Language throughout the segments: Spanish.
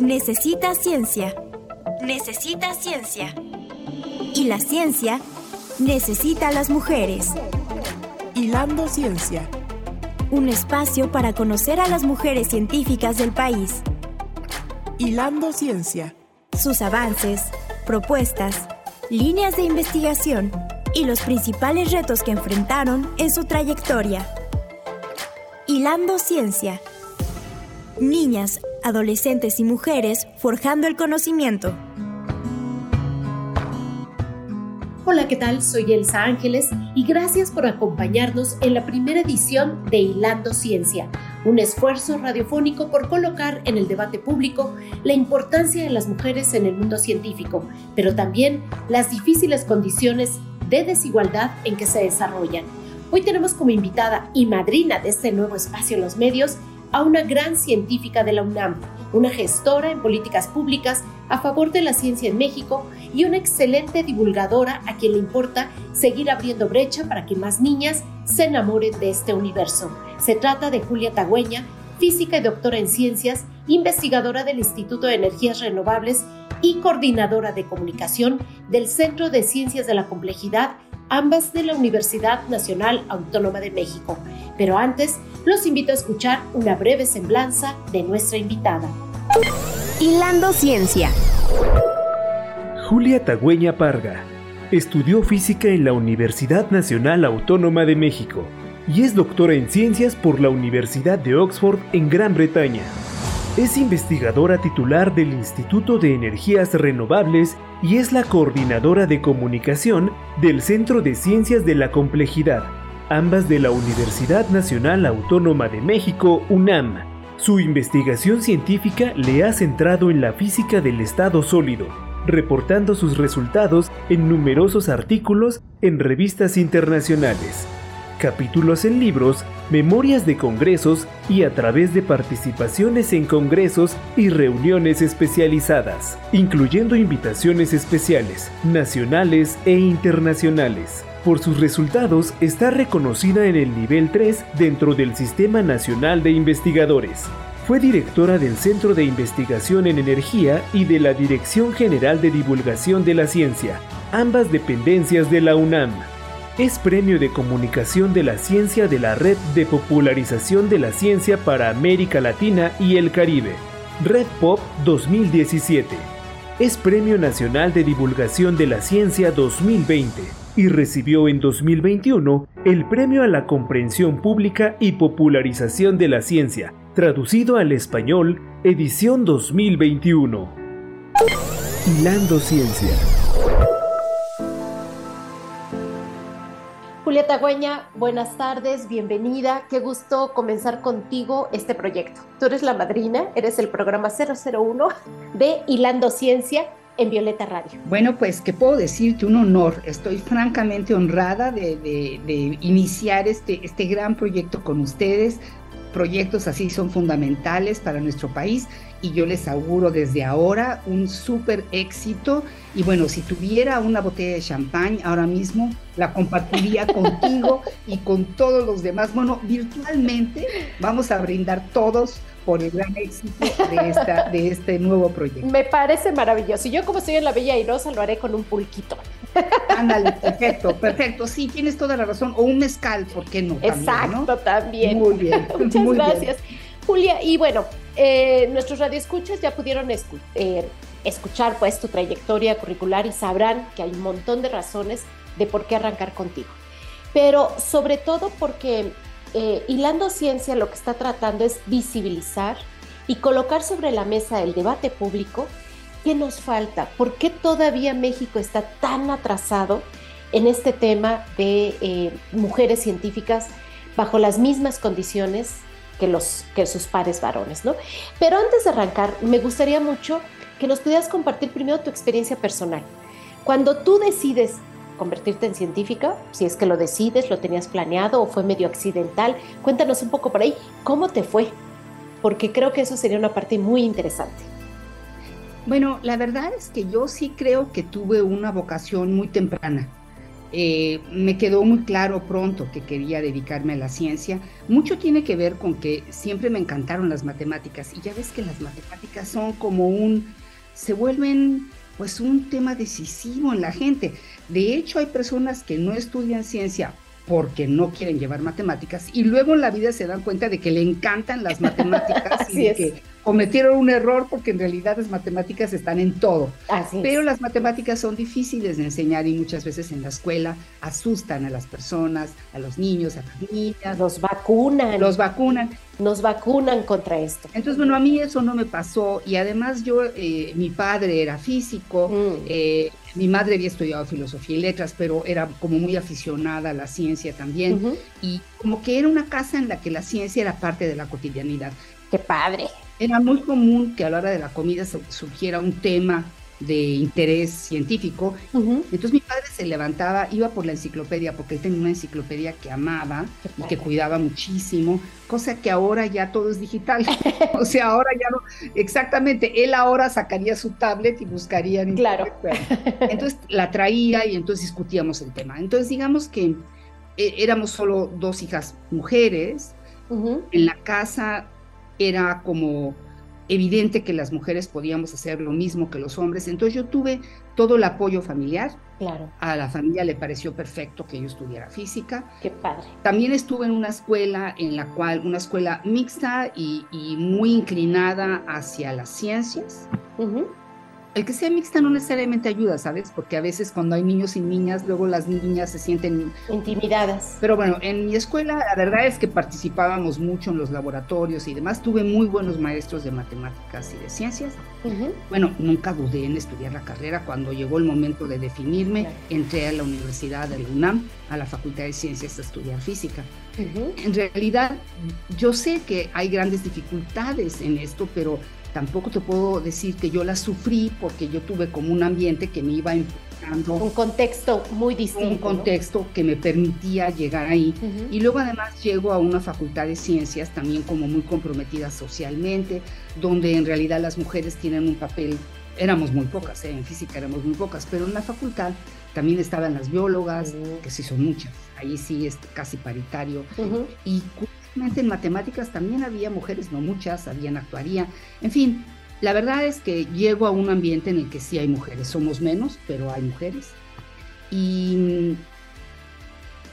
necesita ciencia. Necesita ciencia. Y la ciencia necesita a las mujeres. Hilando Ciencia. Un espacio para conocer a las mujeres científicas del país. Hilando Ciencia. Sus avances, propuestas, líneas de investigación y los principales retos que enfrentaron en su trayectoria. Hilando Ciencia. Niñas, adolescentes y mujeres forjando el conocimiento. Hola, ¿qué tal? Soy Elsa Ángeles y gracias por acompañarnos en la primera edición de Hilando Ciencia, un esfuerzo radiofónico por colocar en el debate público la importancia de las mujeres en el mundo científico, pero también las difíciles condiciones de desigualdad en que se desarrollan. Hoy tenemos como invitada y madrina de este nuevo espacio en los medios a una gran científica de la UNAM, una gestora en políticas públicas a favor de la ciencia en México y una excelente divulgadora a quien le importa seguir abriendo brecha para que más niñas se enamoren de este universo. Se trata de Julia Tagüeña, física y doctora en ciencias, investigadora del Instituto de Energías Renovables y coordinadora de comunicación del Centro de Ciencias de la Complejidad ambas de la Universidad Nacional Autónoma de México. Pero antes, los invito a escuchar una breve semblanza de nuestra invitada. Hilando Ciencia. Julia Tagüeña Parga estudió física en la Universidad Nacional Autónoma de México y es doctora en ciencias por la Universidad de Oxford en Gran Bretaña. Es investigadora titular del Instituto de Energías Renovables y es la coordinadora de comunicación del Centro de Ciencias de la Complejidad, ambas de la Universidad Nacional Autónoma de México, UNAM. Su investigación científica le ha centrado en la física del estado sólido, reportando sus resultados en numerosos artículos en revistas internacionales capítulos en libros, memorias de congresos y a través de participaciones en congresos y reuniones especializadas, incluyendo invitaciones especiales, nacionales e internacionales. Por sus resultados está reconocida en el nivel 3 dentro del Sistema Nacional de Investigadores. Fue directora del Centro de Investigación en Energía y de la Dirección General de Divulgación de la Ciencia, ambas dependencias de la UNAM. Es Premio de Comunicación de la Ciencia de la Red de Popularización de la Ciencia para América Latina y el Caribe, Red Pop 2017. Es Premio Nacional de Divulgación de la Ciencia 2020 y recibió en 2021 el Premio a la Comprensión Pública y Popularización de la Ciencia, traducido al español, edición 2021. Hilando Ciencia. Julieta Güeña, buenas tardes, bienvenida. Qué gusto comenzar contigo este proyecto. Tú eres la madrina, eres el programa 001 de Hilando Ciencia en Violeta Radio. Bueno, pues, ¿qué puedo decirte? Un honor. Estoy francamente honrada de, de iniciar este, este gran proyecto con ustedes. Proyectos así son fundamentales para nuestro país y yo les auguro desde ahora un súper éxito. Y bueno, si tuviera una botella de champán ahora mismo, la compartiría contigo y con todos los demás. Bueno, virtualmente vamos a brindar todos por el gran éxito de, esta, de este nuevo proyecto. Me parece maravilloso. Y yo como estoy en la Bella Airosa lo haré con un pulquito. Ándale, perfecto, perfecto. Sí, tienes toda la razón. O un mezcal, ¿por qué no? Exacto, también. Muy bien. Muchas muy gracias. Julia, y bueno, eh, nuestros radioescuchas ya pudieron eh, escuchar pues tu trayectoria curricular y sabrán que hay un montón de razones de por qué arrancar contigo. Pero sobre todo porque eh, Hilando Ciencia lo que está tratando es visibilizar y colocar sobre la mesa el debate público qué nos falta, por qué todavía México está tan atrasado en este tema de eh, mujeres científicas bajo las mismas condiciones que, los, que sus pares varones, ¿no? Pero antes de arrancar, me gustaría mucho que nos pudieras compartir primero tu experiencia personal. Cuando tú decides convertirte en científica, si es que lo decides, lo tenías planeado o fue medio accidental, cuéntanos un poco por ahí, ¿cómo te fue? Porque creo que eso sería una parte muy interesante. Bueno, la verdad es que yo sí creo que tuve una vocación muy temprana. eh, me quedó muy claro pronto que quería dedicarme a la ciencia. Mucho tiene que ver con que siempre me encantaron las matemáticas y ya ves que las matemáticas son como un, se vuelven pues un tema decisivo en la gente. De hecho, hay personas que no estudian ciencia porque no quieren llevar matemáticas y luego en la vida se dan cuenta de que le encantan las matemáticas y que cometieron un error porque en realidad las matemáticas están en todo. Pero las matemáticas son difíciles de enseñar y muchas veces en la escuela asustan a las personas, a los niños, a las niñas. Los vacunan. Los vacunan. Nos vacunan contra esto. Entonces, bueno, a mí eso no me pasó y además yo, eh, mi padre era físico, mm. eh, mi madre había estudiado filosofía y letras, pero era como muy aficionada a la ciencia también y como que era una casa en la que la ciencia era parte de la cotidianidad. Qué padre. Era muy común que a la hora de la comida surgiera un tema de interés científico. Entonces mi padre se levantaba, iba por la enciclopedia, porque él tenía una enciclopedia que amaba y que cuidaba muchísimo, cosa que ahora ya todo es digital. o sea, ahora ya no, exactamente, él ahora sacaría su tablet y buscaría en Claro. Entonces la traía y entonces discutíamos el tema. Entonces digamos que eh, éramos solo dos hijas mujeres. En la casa era como evidente que las mujeres podíamos hacer lo mismo que los hombres. Entonces yo tuve todo el apoyo familiar. Claro. A la familia le pareció perfecto que yo estudiara física. Qué padre. También estuve en una escuela en la cual, una escuela mixta y, muy inclinada hacia las ciencias el que sea mixta no necesariamente ayuda, ¿sabes? Porque a veces cuando hay niños y niñas, luego las niñas se sienten intimidadas. Pero bueno, en mi escuela la verdad es que participábamos mucho en los laboratorios y demás. Tuve muy buenos maestros de matemáticas y de ciencias. Bueno, nunca dudé en estudiar la carrera. Cuando llegó el momento de definirme, entré a la Universidad de la UNAM, a la Facultad de Ciencias, a estudiar física. En realidad, yo sé que hay grandes dificultades en esto, pero tampoco te puedo decir que yo la sufrí porque yo tuve como un ambiente que me iba enfocando. Un contexto muy distinto. Un contexto que me permitía llegar ahí. Y luego además llego a una facultad de ciencias también como muy comprometida socialmente, donde en realidad las mujeres tienen un papel, éramos muy pocas, ¿eh? en física éramos muy pocas, pero en la facultad también estaban las biólogas, que sí son muchas, ahí sí es casi paritario. Y en matemáticas también había mujeres, no muchas, habían actuaría. En fin, la verdad es que llego a un ambiente en el que sí hay mujeres, somos menos, pero hay mujeres. Y mm,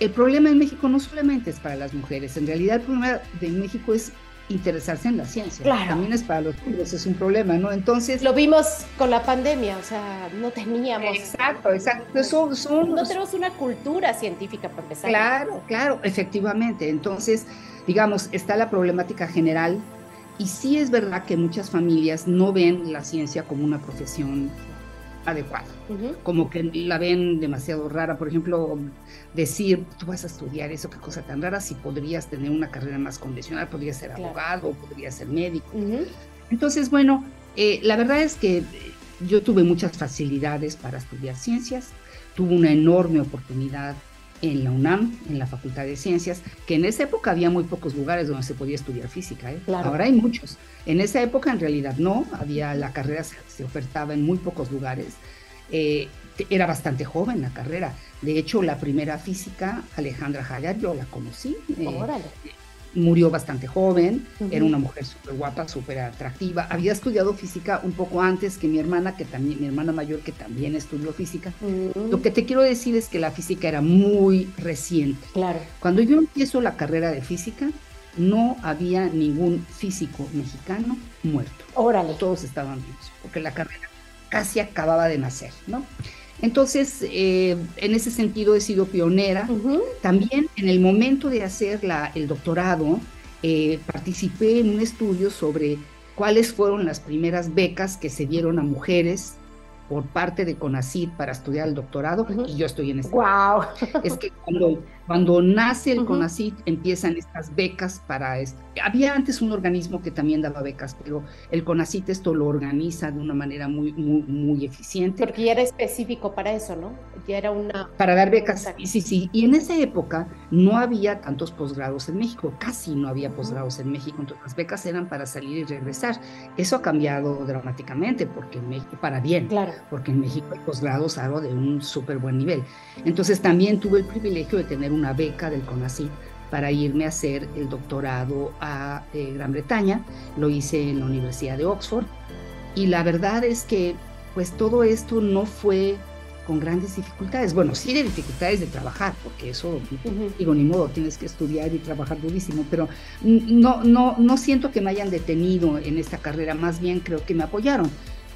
el problema en México no solamente es para las mujeres, en realidad el problema de México es interesarse en la ciencia. Claro. También es para los hombres, es un problema, ¿no? Entonces... Lo vimos con la pandemia, o sea, no teníamos... Exacto, exacto. Son, no tenemos una cultura científica para empezar. Claro, claro, efectivamente. Entonces, digamos, está la problemática general y sí es verdad que muchas familias no ven la ciencia como una profesión adecuada, como que la ven demasiado rara. Por ejemplo, decir, tú vas a estudiar eso, qué cosa tan rara, si podrías tener una carrera más convencional, podrías ser abogado, podrías ser médico. Entonces, bueno, eh, la verdad es que yo tuve muchas facilidades para estudiar ciencias, tuve una enorme oportunidad en la UNAM, en la Facultad de Ciencias, que en esa época había muy pocos lugares donde se podía estudiar física. ¿eh? Ahora hay muchos. En esa época en realidad no, había la carrera se, ofertaba en muy pocos lugares. Eh, era bastante joven la carrera. De hecho, la primera física, Alejandra Hayat, yo la conocí. Eh, murió bastante joven, era una mujer súper guapa, súper atractiva. Había estudiado física un poco antes que mi hermana, que también, mi hermana mayor, que también estudió física. Lo que te quiero decir es que la física era muy reciente. Claro. Cuando yo empiezo la carrera de física, no había ningún físico mexicano muerto. Órale. Todos estaban vivos, porque la carrera casi acababa de nacer, ¿no? Entonces, eh, en ese sentido he sido pionera. También en el momento de hacer la, el doctorado, eh, participé en un estudio sobre cuáles fueron las primeras becas que se dieron a mujeres por parte de CONACYT para estudiar el doctorado y yo estoy en este. Wow. Es que cuando, cuando nace el CONACYT empiezan estas becas para esto. Había antes un organismo que también daba becas, pero el CONACYT esto lo organiza de una manera muy muy muy eficiente. Porque ya era específico para eso, ¿no? Ya era una para dar becas. Sí, sí, y en esa época no había tantos posgrados en México, casi no había posgrados en México, entonces las becas eran para salir y regresar. Eso ha cambiado dramáticamente porque en México para bien. Claro porque en México hay posgrados algo de un súper buen nivel. Entonces también tuve el privilegio de tener una beca del CONACYT para irme a hacer el doctorado a eh, Gran Bretaña. Lo hice en la Universidad de Oxford. Y la verdad es que pues todo esto no fue con grandes dificultades. Bueno, sí de dificultades de trabajar, porque eso, digo, ni modo, tienes que estudiar y trabajar durísimo, pero no, no, no siento que me hayan detenido en esta carrera, más bien creo que me apoyaron.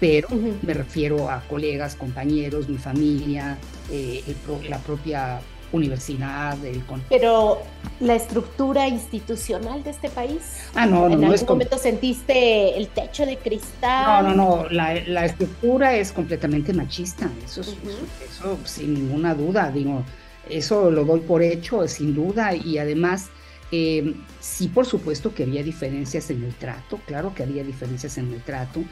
Pero me refiero a colegas, compañeros, mi familia, eh, la propia universidad, del Pero la estructura institucional de este país. Ah, no, no. ¿En algún momento sentiste el techo de cristal? No, no, no. La, la estructura es completamente machista. Eso, eso sin ninguna duda. Digo, eso lo doy por hecho, sin duda. Y además, eh, sí, por supuesto que había diferencias en el trato. Claro que había diferencias en el trato.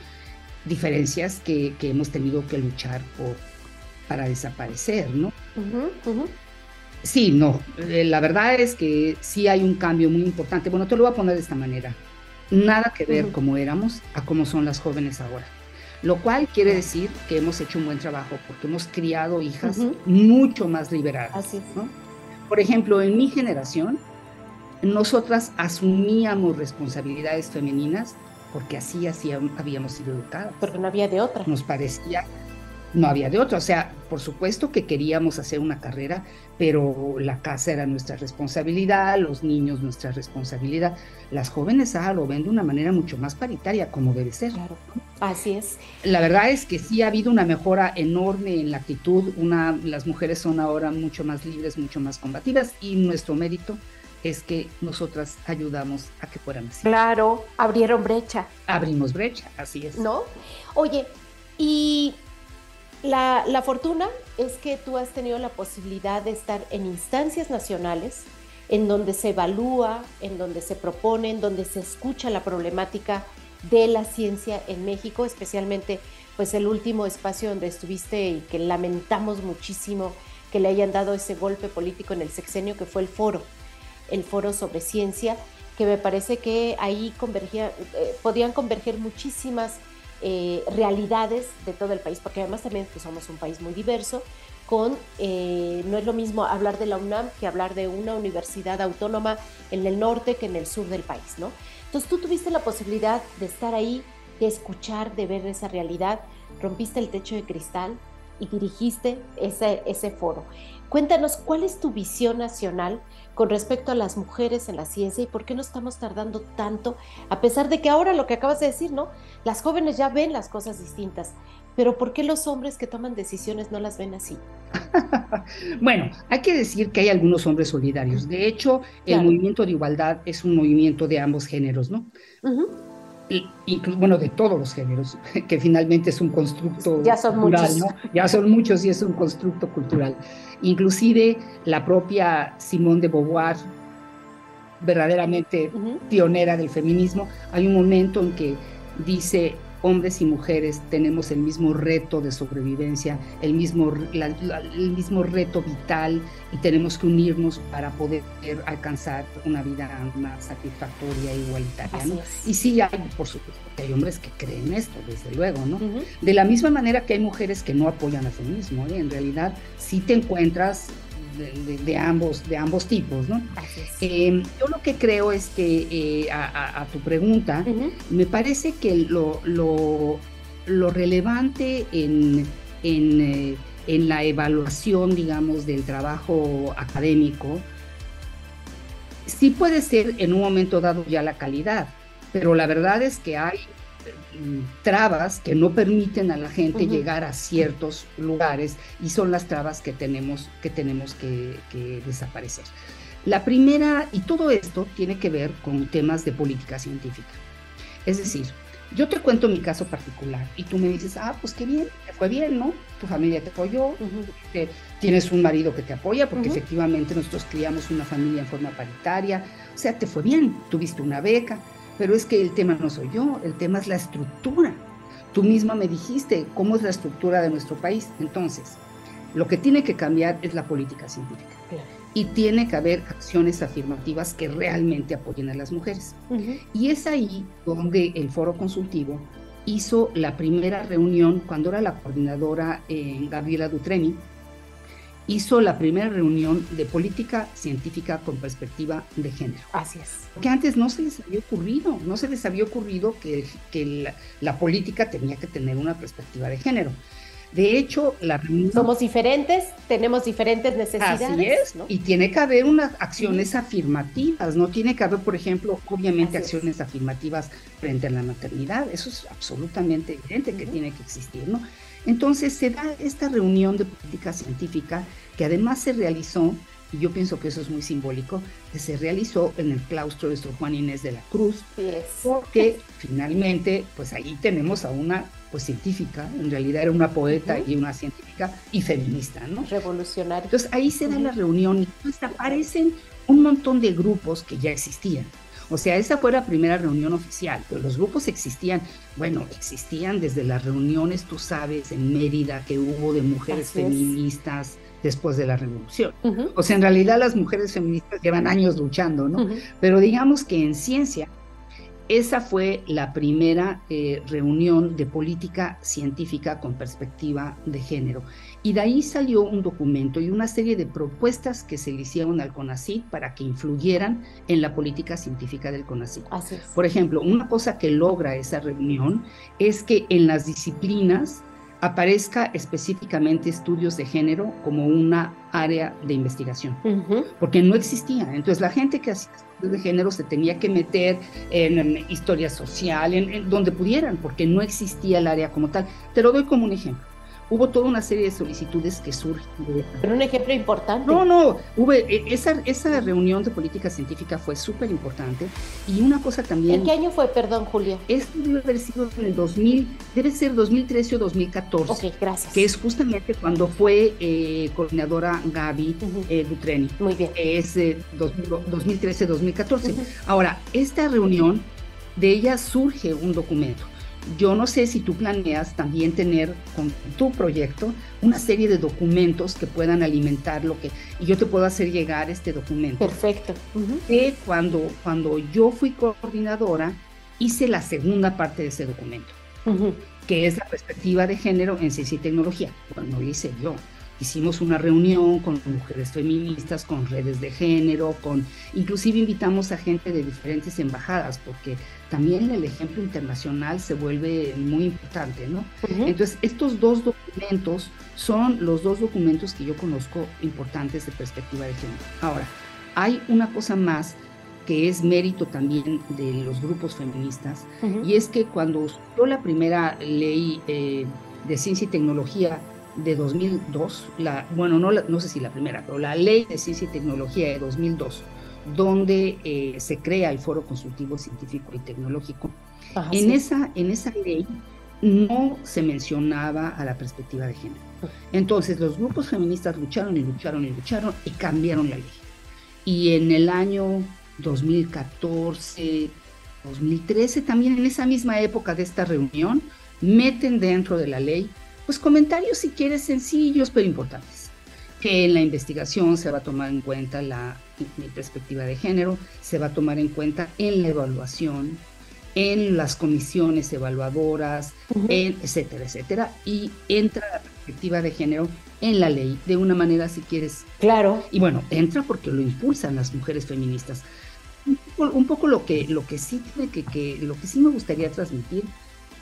Diferencias que, que hemos tenido que luchar por, para desaparecer, ¿no? Sí, no, eh, la verdad es que sí hay un cambio muy importante. Bueno, te lo voy a poner de esta manera. Nada que ver como éramos a cómo son las jóvenes ahora. Lo cual quiere decir que hemos hecho un buen trabajo porque hemos criado hijas mucho más liberadas. Así Por ejemplo, en mi generación, nosotras asumíamos responsabilidades femeninas porque así, así habíamos sido educadas. Porque no había de otra. Nos parecía no había de otra. O sea, por supuesto que queríamos hacer una carrera, pero la casa era nuestra responsabilidad, los niños nuestra responsabilidad. Las jóvenes ah, lo ven de una manera mucho más paritaria, como debe ser. Claro, así es. La verdad es que sí ha habido una mejora enorme en la actitud. Una, las mujeres son ahora mucho más libres, mucho más combativas y nuestro mérito es que nosotras ayudamos a que fueran así. Claro, abrieron brecha. Abrimos brecha, así es. ¿No? Oye, y la, fortuna es que tú has tenido la posibilidad de estar en instancias nacionales en donde se evalúa, en donde se propone, en donde se escucha la problemática de la ciencia en México, especialmente pues el último espacio donde estuviste y que lamentamos muchísimo que le hayan dado ese golpe político en el sexenio que fue el foro, el foro sobre ciencia, que me parece que ahí convergía, eh, podían converger muchísimas eh, realidades de todo el país, porque además también pues, somos un país muy diverso, con, eh, no es lo mismo hablar de la UNAM que hablar de una universidad autónoma en el norte que en el sur del país, ¿no? Entonces tú tuviste la posibilidad de estar ahí, de escuchar, de ver esa realidad, rompiste el techo de cristal y dirigiste ese, ese foro. Cuéntanos, ¿cuál es tu visión nacional con respecto a las mujeres en la ciencia y por qué no estamos tardando tanto, a pesar de que ahora lo que acabas de decir, ¿no? Las jóvenes ya ven las cosas distintas, pero ¿por qué los hombres que toman decisiones no las ven así? bueno, hay que decir que hay algunos hombres solidarios. De hecho, el movimiento de igualdad es un movimiento de ambos géneros, ¿no? bueno, de todos los géneros, que finalmente es un constructo ya son cultural, muchos. ¿no? Ya son muchos y es un constructo cultural. Inclusive la propia Simone de Beauvoir, verdaderamente pionera del feminismo, hay un momento en que dice hombres y mujeres tenemos el mismo reto de sobrevivencia, el mismo, el mismo reto vital y tenemos que unirnos para poder alcanzar una vida más satisfactoria e igualitaria. Y sí hay, por supuesto, que hay hombres que creen esto, desde luego, ¿no? De la misma manera que hay mujeres que no apoyan al feminismo, ¿eh? en realidad sí te encuentras de, ambos, de ambos tipos, ¿no? Em, yo lo que creo es que eh, a, tu pregunta, me parece que lo, lo, relevante en, eh, en, la evaluación, digamos, del trabajo académico, sí puede ser en un momento dado ya la calidad, pero la verdad es que hay trabas que no permiten a la gente llegar a ciertos lugares y son las trabas que tenemos que, tenemos que, desaparecer. La primera, y todo esto tiene que ver con temas de política científica. Es decir, yo te cuento mi caso particular y tú me dices, ah, pues qué bien, te fue bien, ¿no? Tu familia te apoyó, tienes un marido que te apoya, porque efectivamente nosotros criamos una familia en forma paritaria, o sea, te fue bien, tuviste una beca, pero es que el tema no soy yo, el tema es la estructura. Tú misma me dijiste cómo es la estructura de nuestro país. Entonces, lo que tiene que cambiar es la política científica. Y tiene que haber acciones afirmativas que realmente apoyen a las mujeres. Y es ahí donde el foro consultivo hizo la primera reunión, cuando era la coordinadora eh, Gabriela Dutreni, hizo la primera reunión de política científica con perspectiva de género. Así es. Que antes no se les había ocurrido, no se les había ocurrido que, que la, política tenía que tener una perspectiva de género. De hecho, la reunión... Somos diferentes, tenemos diferentes necesidades. Así es, y tiene que haber unas acciones afirmativas, no tiene que haber, por ejemplo, obviamente acciones afirmativas frente a la maternidad, eso es absolutamente evidente que tiene que existir, ¿no? Entonces se da esta reunión de política científica que además se realizó, y yo pienso que eso es muy simbólico, que se realizó en el claustro de Sor Juan Inés de la Cruz, porque finalmente, pues ahí tenemos a una pues científica, en realidad era una poeta y una científica y feminista, ¿no? Revolucionaria. Entonces ahí se da la reunión y pues aparecen un montón de grupos que ya existían. O sea, esa fue la primera reunión oficial, pero los grupos existían, bueno, existían desde las reuniones, tú sabes, en Mérida que hubo de mujeres feministas después de la revolución. O sea, en realidad las mujeres feministas llevan años luchando, ¿no? Pero digamos que en ciencia esa fue la primera eh, reunión de política científica con perspectiva de género. Y de ahí salió un documento y una serie de propuestas que se le hicieron al CONACYT para que influyeran en la política científica del CONACYT. Por ejemplo, una cosa que logra esa reunión es que en las disciplinas aparezca específicamente estudios de género como una área de investigación, porque no existía. Entonces la gente que hacía estudios de género se tenía que meter en, historia social, en, donde pudieran, porque no existía el área como tal. Te lo doy como un ejemplo hubo toda una serie de solicitudes que surgen. Pero un ejemplo importante. No, no, hubo, e, esa, esa reunión de política científica fue súper importante. Y una cosa también... ¿En qué año fue, perdón, Julio? Esto debe haber sido en el 2000, debe ser 2013 o 2014. Ok, gracias. Que es justamente cuando fue eh, coordinadora Gaby eh, Dutreni. Muy bien. Es 2013-2014. Ahora, esta reunión, de ella surge un documento yo no sé si tú planeas también tener con tu proyecto una serie de documentos que puedan alimentar lo que y yo te puedo hacer llegar este documento. Perfecto. Que cuando cuando yo fui coordinadora hice la segunda parte de ese documento, que es la perspectiva de género en ciencia y tecnología. Bueno, lo hice yo hicimos una reunión con mujeres feministas, con redes de género, con inclusive invitamos a gente de diferentes embajadas, porque también el ejemplo internacional se vuelve muy importante, ¿no? Entonces, estos dos documentos son los dos documentos que yo conozco importantes de perspectiva de género. Ahora, hay una cosa más que es mérito también de los grupos feministas, y es que cuando yo la primera ley eh, de ciencia y tecnología de 2002, la, bueno, no, no sé si la primera, pero la ley de ciencia y tecnología de 2002, donde eh, se crea el Foro Consultivo Científico y Tecnológico. en, esa, en esa ley no se mencionaba a la perspectiva de género. Entonces los grupos feministas lucharon y lucharon y lucharon y cambiaron la ley. Y en el año 2014, 2013, también en esa misma época de esta reunión, meten dentro de la ley pues comentarios si quieres sencillos pero importantes. Que en la investigación se va a tomar en cuenta la, perspectiva de género, se va a tomar en cuenta en la evaluación, en las comisiones evaluadoras, etcétera, etcétera, y entra la perspectiva de género en la ley de una manera, si quieres. Claro. Y bueno, entra porque lo impulsan las mujeres feministas. Un poco, lo que lo que sí que, que lo que sí me gustaría transmitir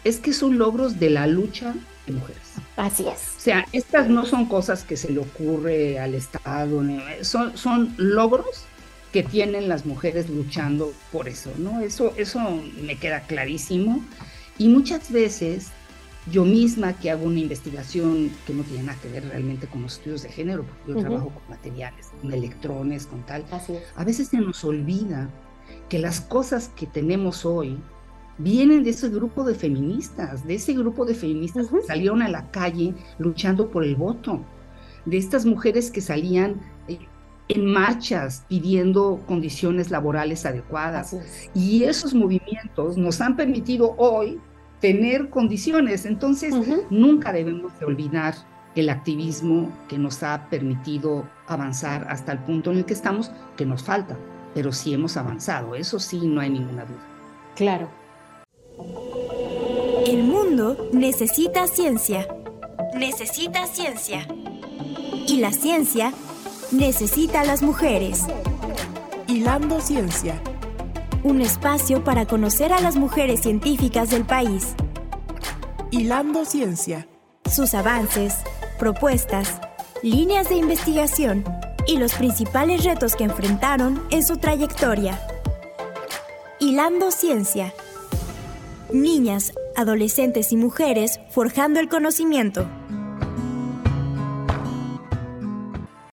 es que son logros de la lucha de mujeres. Así es. O sea, estas no son cosas que se le ocurre al Estado, son, son logros que tienen las mujeres luchando por eso, ¿no? Eso, eso me queda clarísimo. Y muchas veces yo misma que hago una investigación que no tiene nada que ver realmente con los estudios de género, porque yo trabajo con materiales, con electrones, con tal, a veces se nos olvida que las cosas que tenemos hoy, vienen de ese grupo de feministas, de ese grupo de feministas que salieron a la calle luchando por el voto, de estas mujeres que salían eh, en marchas pidiendo condiciones laborales adecuadas. Y esos movimientos nos han permitido hoy tener condiciones. Entonces, nunca debemos de olvidar el activismo que nos ha permitido avanzar hasta el punto en el que estamos, que nos falta, pero sí hemos avanzado, eso sí, no hay ninguna duda. Claro. El mundo necesita ciencia. Necesita ciencia. Y la ciencia necesita a las mujeres. Hilando Ciencia. Un espacio para conocer a las mujeres científicas del país. Hilando Ciencia. Sus avances, propuestas, líneas de investigación y los principales retos que enfrentaron en su trayectoria. Hilando Ciencia. Niñas, adolescentes y mujeres forjando el conocimiento.